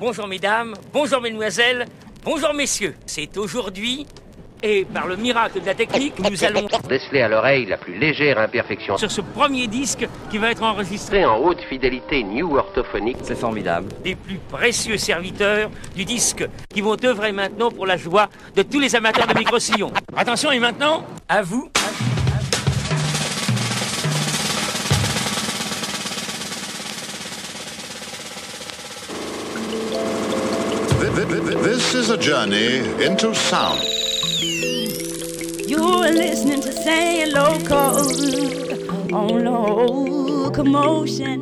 Bonjour mesdames, bonjour mesdemoiselles, bonjour messieurs. C'est aujourd'hui, et par le miracle de la technique, nous allons déceler à l'oreille la plus légère imperfection sur ce premier disque qui va être enregistré en haute fidélité new orthophonique. C'est formidable. des plus précieux serviteurs du disque qui vont œuvrer maintenant pour la joie de tous les amateurs de micro-sillons. Attention et maintenant, à vous. This is a journey into sound. You're listening to Say Local on locomotion.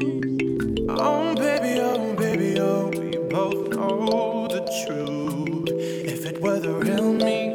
Oh, baby, oh, baby, oh, we both know the truth. If it were the real me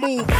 move.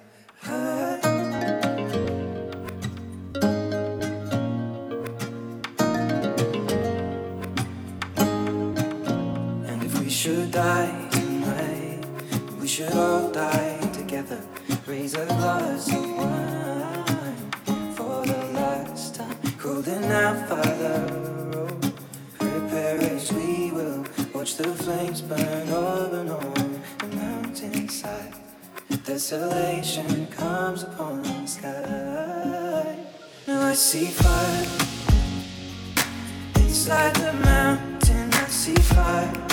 Die tonight, we should all die together. Raise a glass of wine for the last time. Holding out, Father, oh, prepare as we will. Watch the flames burn over and on the mountainside. Desolation comes upon the sky. Now I see fire. Inside the mountain, I see fire.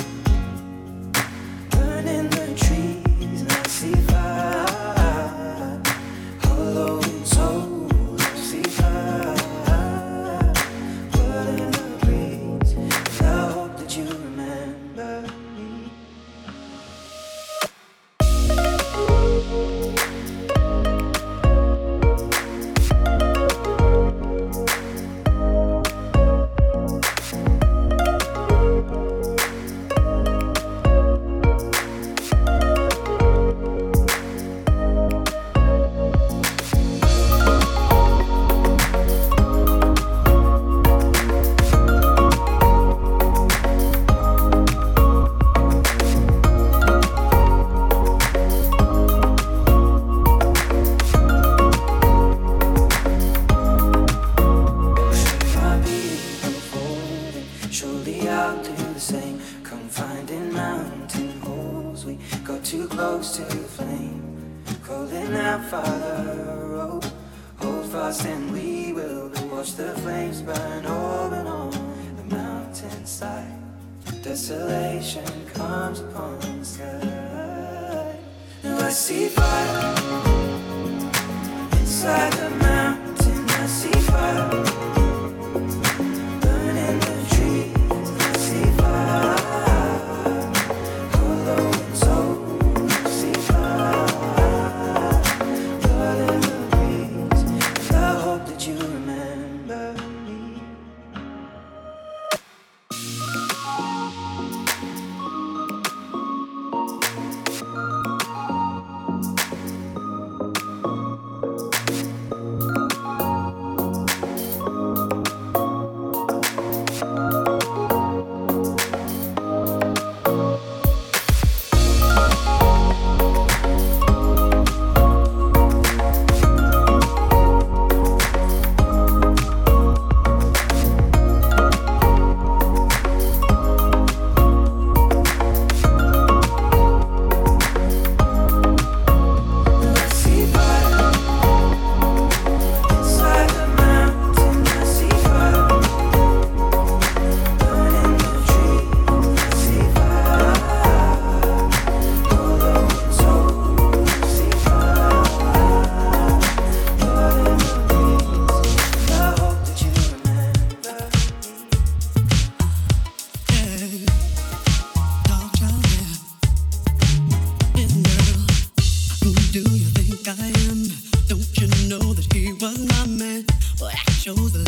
Well,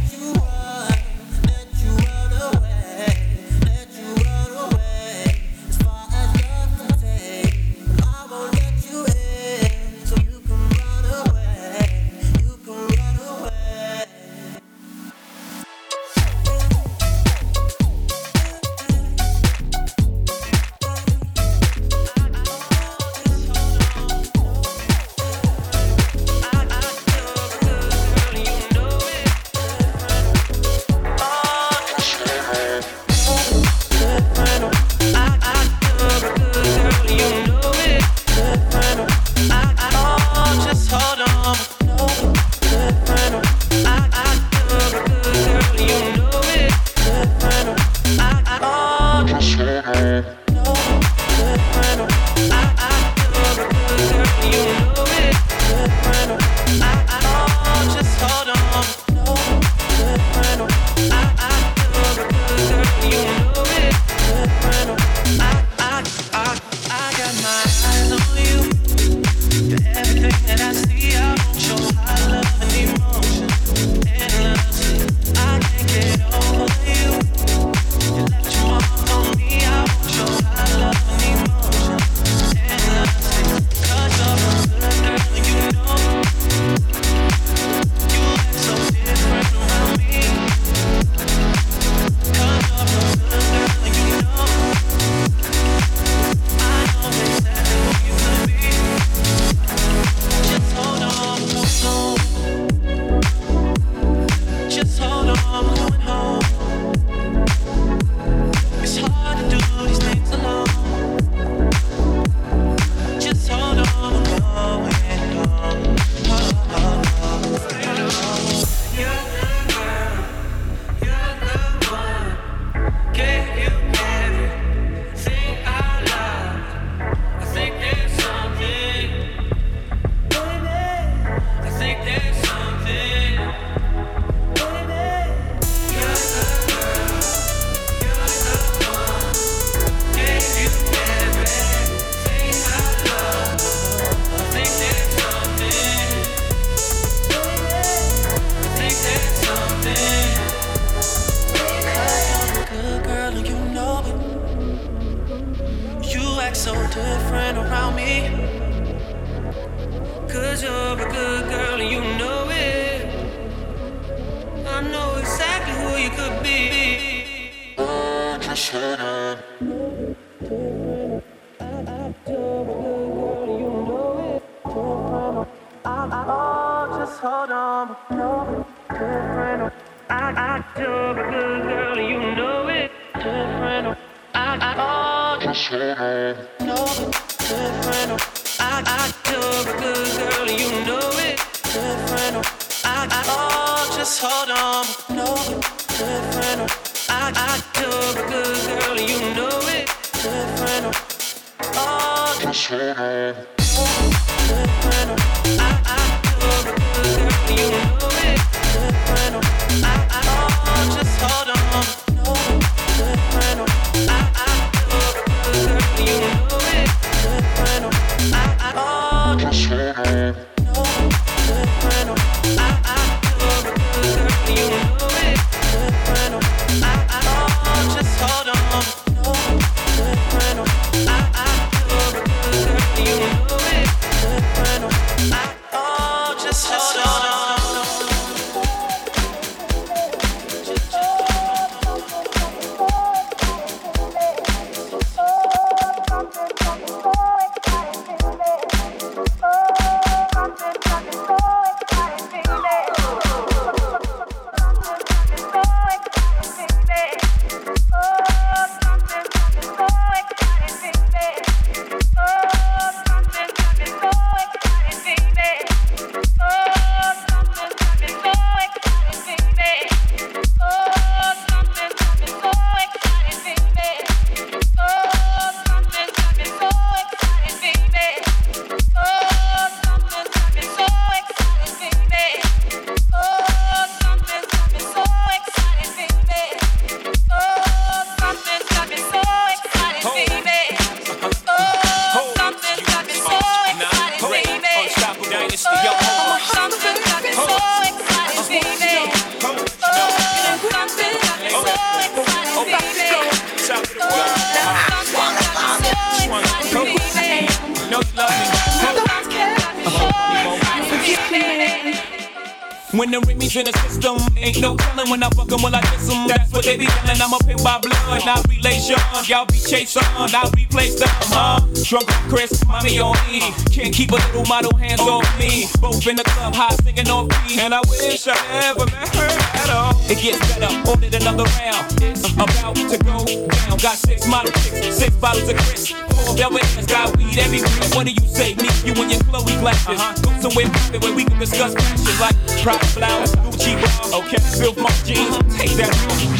me. Both in the club, high singing on me. And I wish I never met her at all. It gets better, ordered another round. It's about to go down. Got six model chicks, six bottles of Cris. Four velvet ass, got weed everywhere. What do you say, me? You and your Chloe glasses. Uh-huh. Go somewhere private where we can discuss passion like Prada flowers, Gucci bra, okay, Filth my jeans. Take that.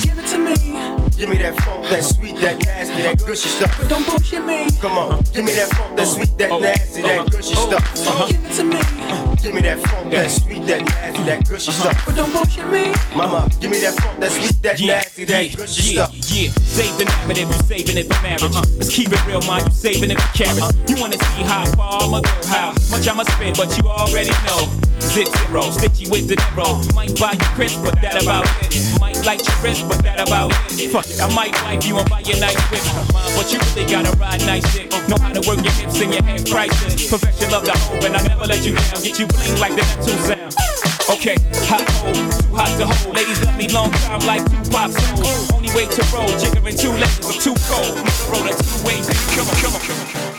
Give it to me. Give me that funk, that sweet, that nasty, that gushy stuff. But don't bullshit me. Come on, give me that funk, that sweet, that oh, nasty, that oh, gushy oh. stuff. Uh-huh. Give it to me. Give me that funk, that sweet, that nasty, that gushy uh-huh. stuff. But don't bullshit me. Mama, give me that funk, that sweet, that nasty, that gushy yeah, stuff. Yeah, save the name if you saving it for marriage. Uh-huh. Let's keep it real, man. You saving it for carrots. Uh-huh. You wanna see how far I'ma go, how much I'ma spend, but you already know. Zip zero, stitchy with the zero. Might buy you Cris, but that about it. Might like your wrist, but that about it. Fuck it, I might wipe you and buy you nice whip. But you really gotta ride nice dick. Know how to work your hips and your head prices. Perfection love the hope, and I never let you down. Get you bling like the Neptunes sound. Okay, hot hole, too hot to hold. Ladies love me long time like two pop souls. Only way to roll, jiggering two legs, I'm too cold. Roll it two ways, come on, come on, come on.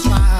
Smile.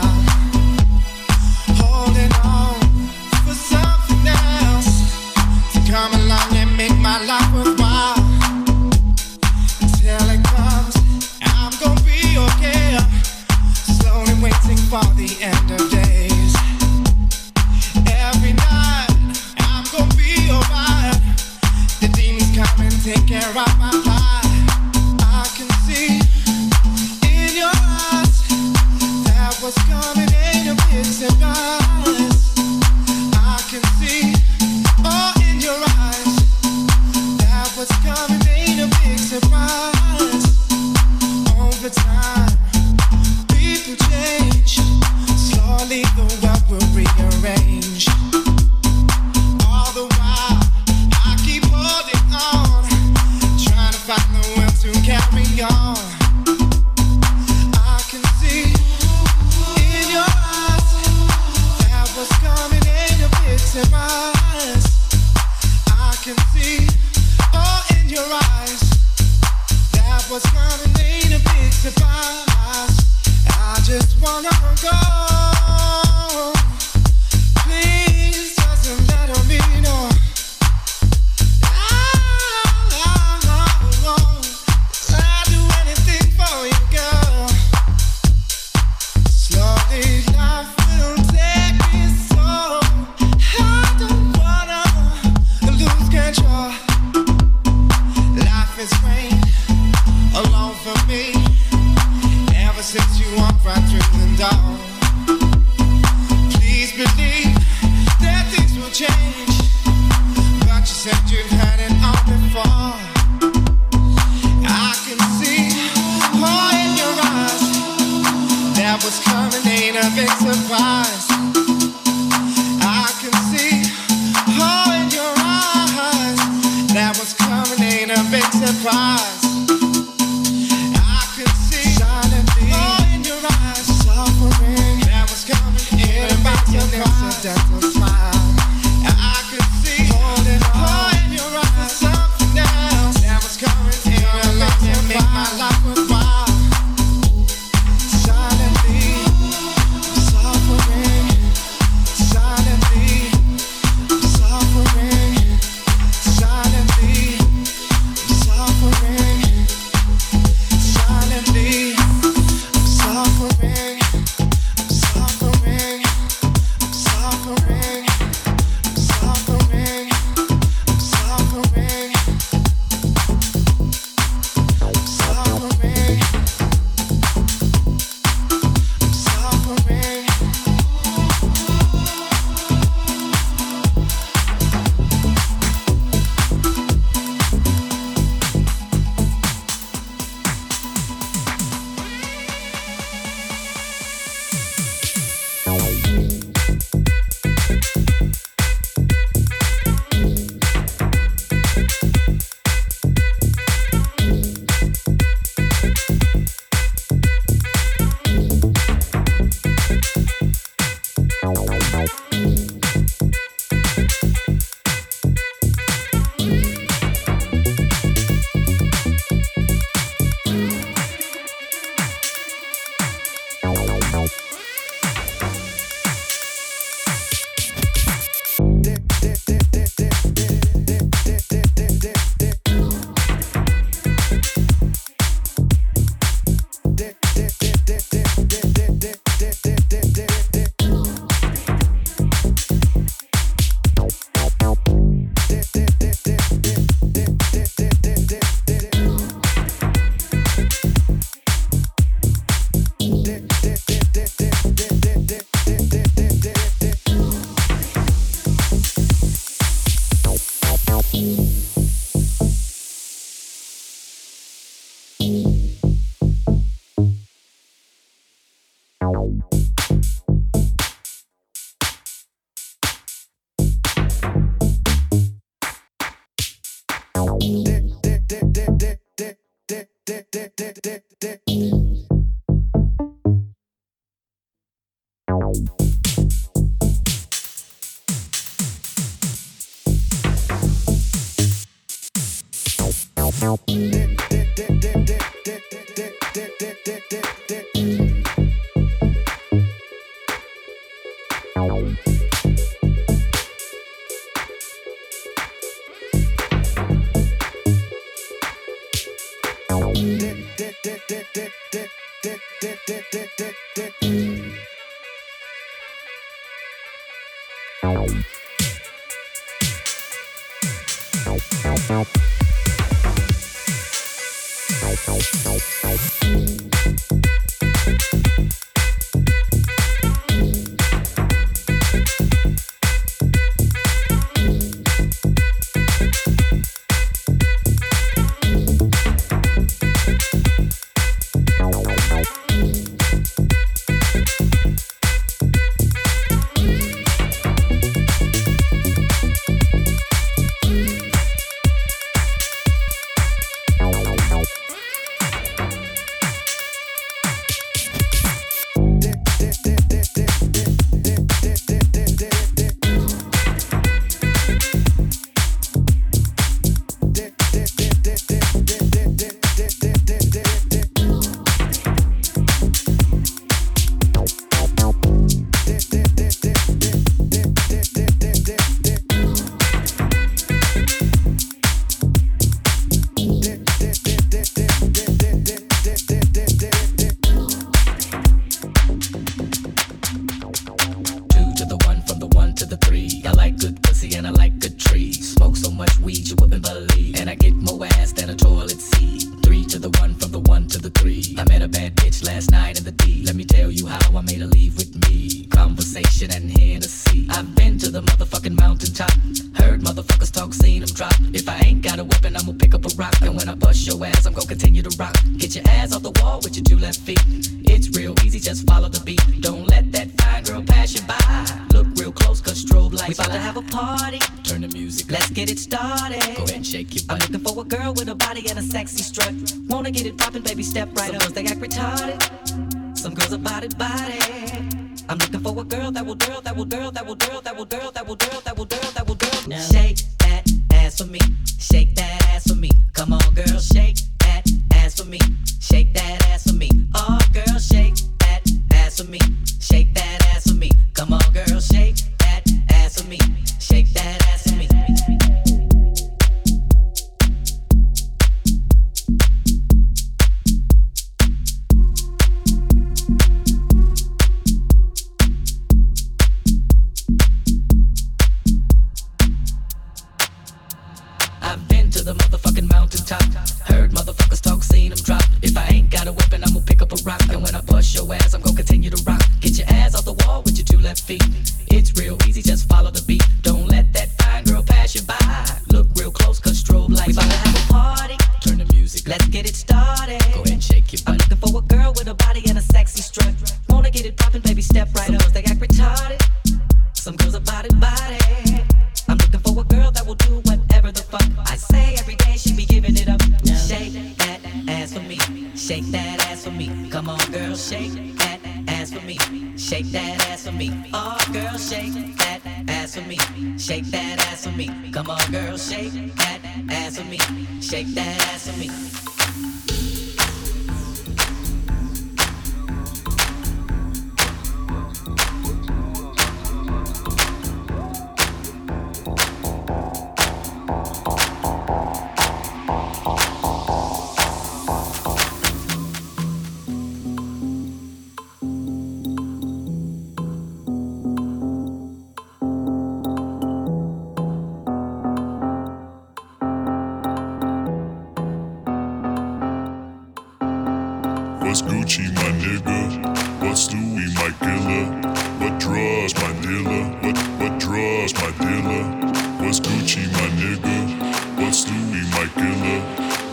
my killer?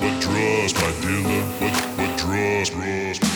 What draws my dealer? What what draws draws?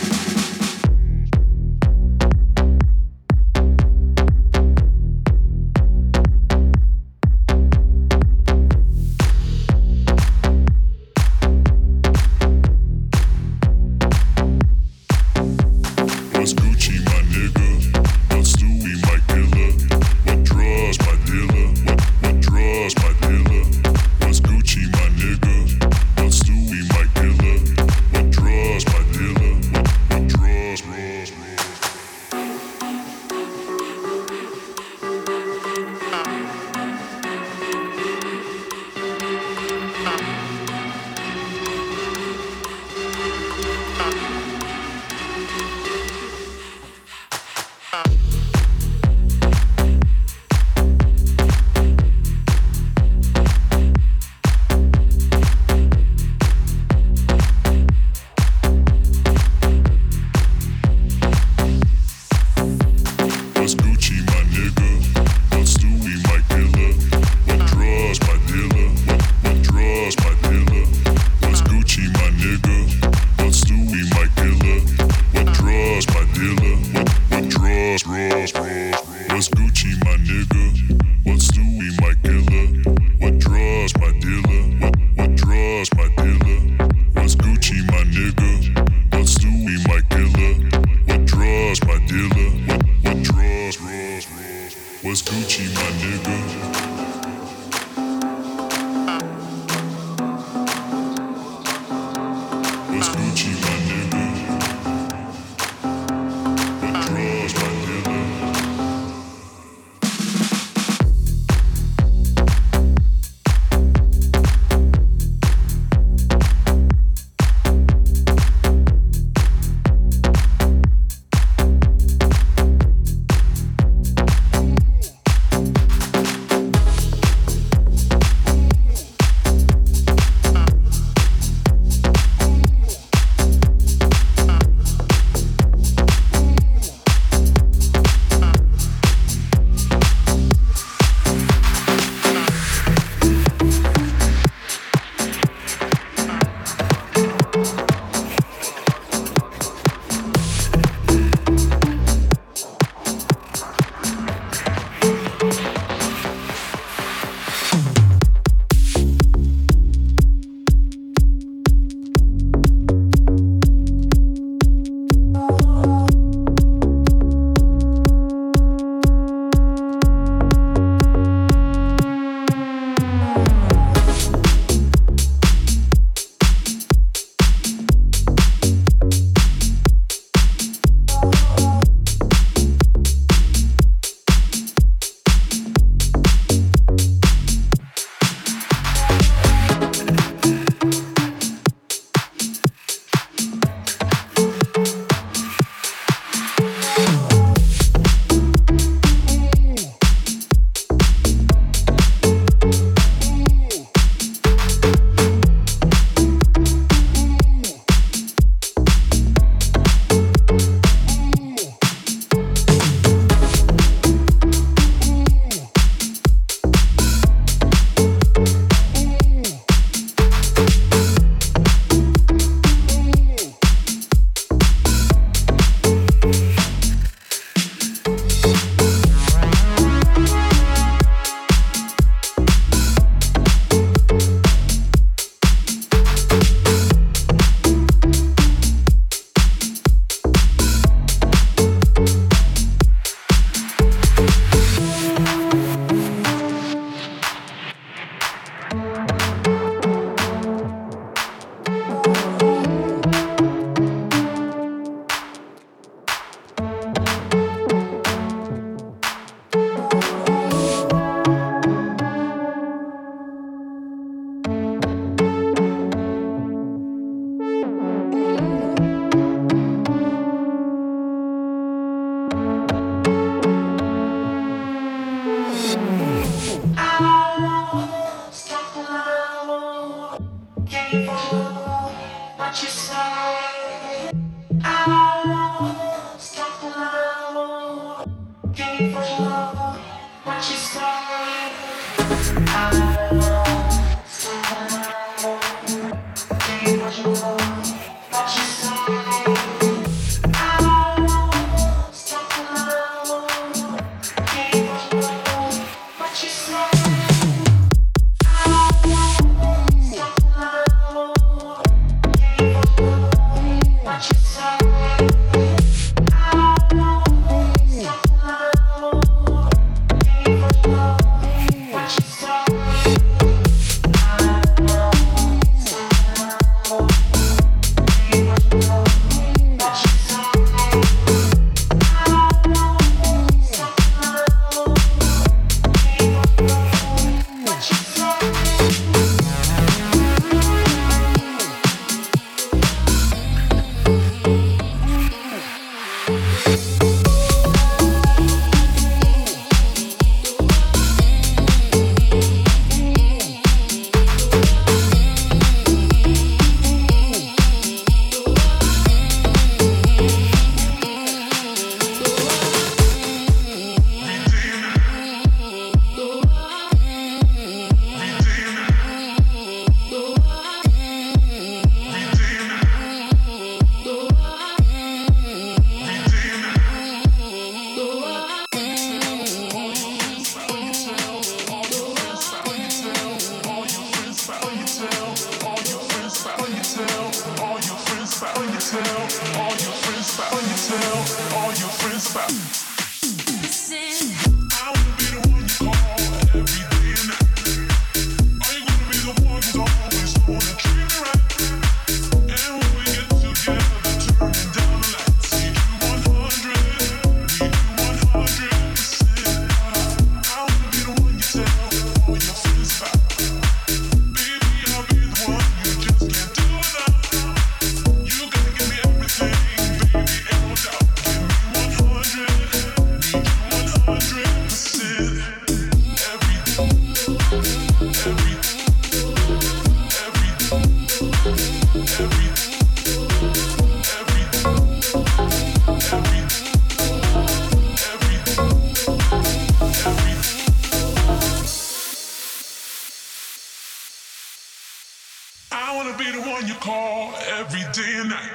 I wanna be the one you call every day and night.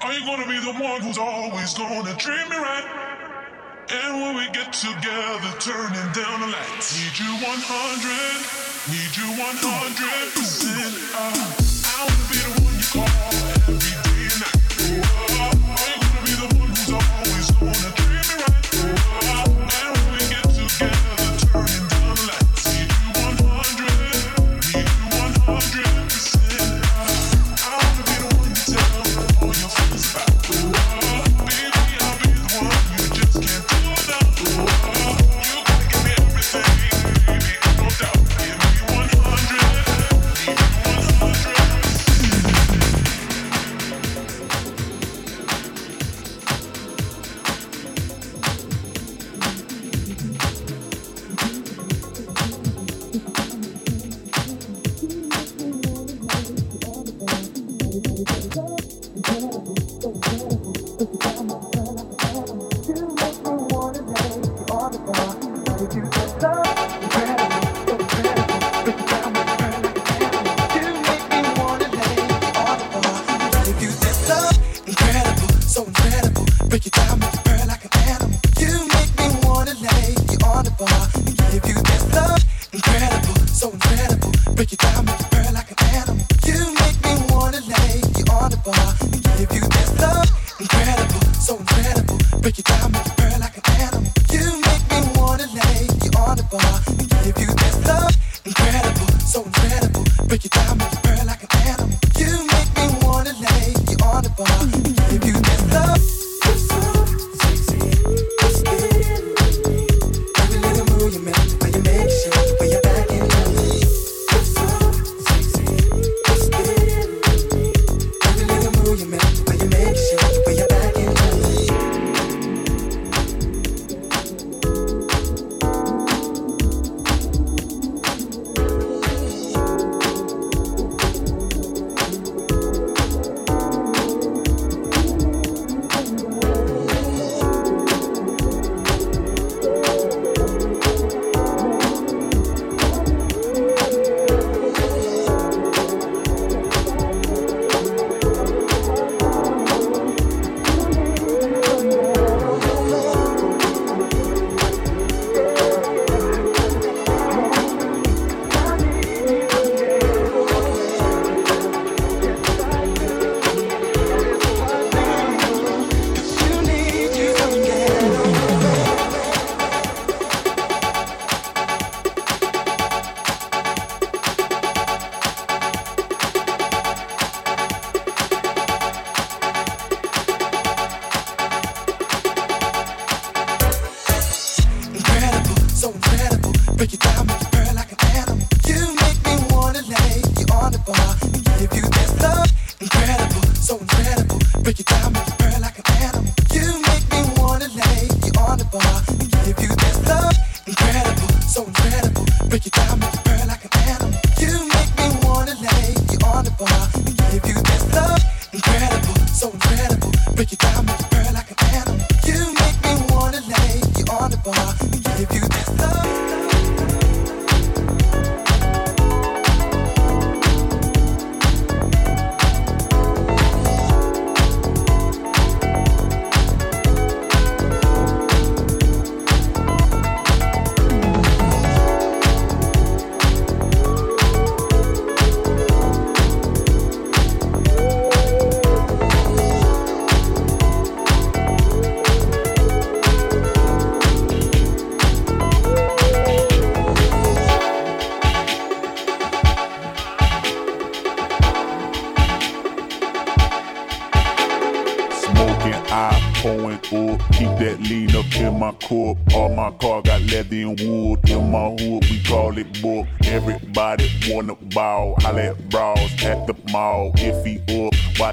Are you gonna be the one who's always gonna treat me right? And when we get together, turning down the lights. Need you 100, need you 100%. I, I wanna be the one.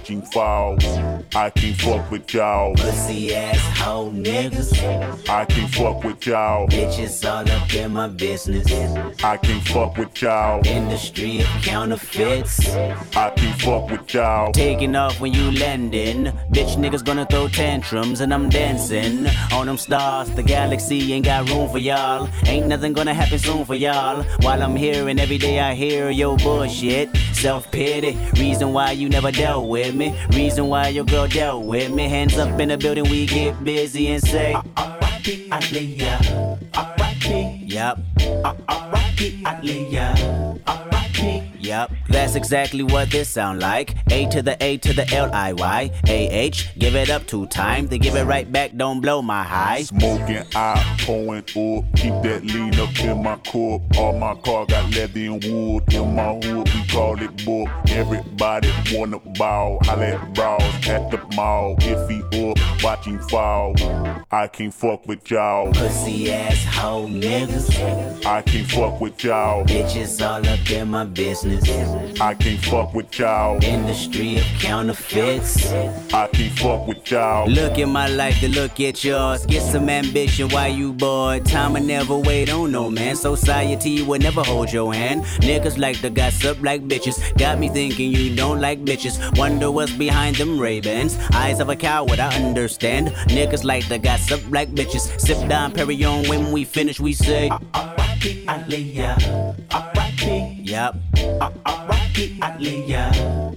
Up, watching falls. I can't fuck with y'all. Pussy ass hoe niggas. I can't fuck with y'all. Bitches all up in my business. I can't fuck with y'all. Industry of counterfeits. I can't fuck with y'all. Taking off when you landing. Bitch niggas gonna throw tantrums and I'm dancing on them stars. The galaxy ain't got room for y'all. Ain't nothing gonna happen soon for y'all. While I'm here and every day I hear your bullshit. Self pity. Reason why you never dealt with me. Reason why your girl dealt with me. Hands up in the building, we get busy and say. R.I.P. Aaliyah. R.I.P. Yup. R.I.P. Aaliyah. R.I.P. Yup, that's exactly what this sound like. A to the A to the L I Y A H. Give it up two times, they give it right back. Don't blow my high. Smoking out, pouring up. Keep that lean up in my cup. All my car got leather and wood. In my hood, we call it book. Everybody wanna ball. I let bras at the mall. If he up, watching fall. I can't fuck with y'all. Pussy ass hoe niggas. I can't fuck with y'all. Bitches all up in my business. I can't fuck with y'all. Industry of counterfeits. I can't fuck with y'all. Look at my life to look at yours. Get some ambition while you bored. Time will never wait on no man. Society will never hold your hand. Niggas like to gossip like bitches. Got me thinking you don't like bitches. Wonder what's behind them Ray-Bans. Eyes of a coward, I understand. Niggas like to gossip like bitches. Sip Dom Perignon when we finish, we say. Aaliyah. Uh, R.I.P. Yup. R.I.P. Aaliyah.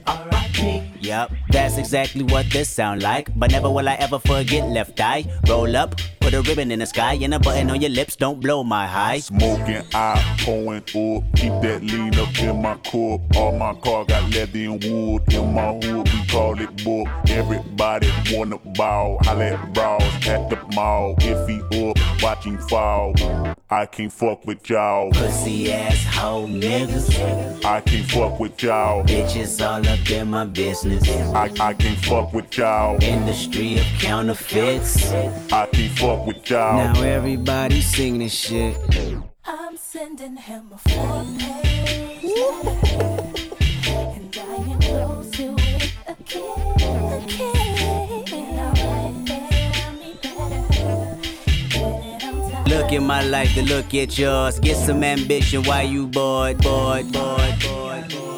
R.I.P. Yup, that's exactly what this sound like. But never will I ever forget left eye. Roll up, put a ribbon in the sky, and a button on your lips. Don't blow my high. Smoking out, pouring up. Keep that lean up in my cup. All my car got leather and wood. In my hood, we call it book. Everybody wanna ball. I let bras at the mall. If he up, watching fall. I can't fuck with y'all. Pussy ass hoe niggas. I can't fuck with y'all. Bitches all up in my business. I, I can't fuck with y'all. Industry of counterfeits. I can't fuck with y'all. Now everybody sing this shit. I'm sending him a four page letter, and I enclose it with a kiss. A kiss. And I write that me better. Get it on time. Look at my life to look at yours. Get some ambition while you bored, bored, bored, bored.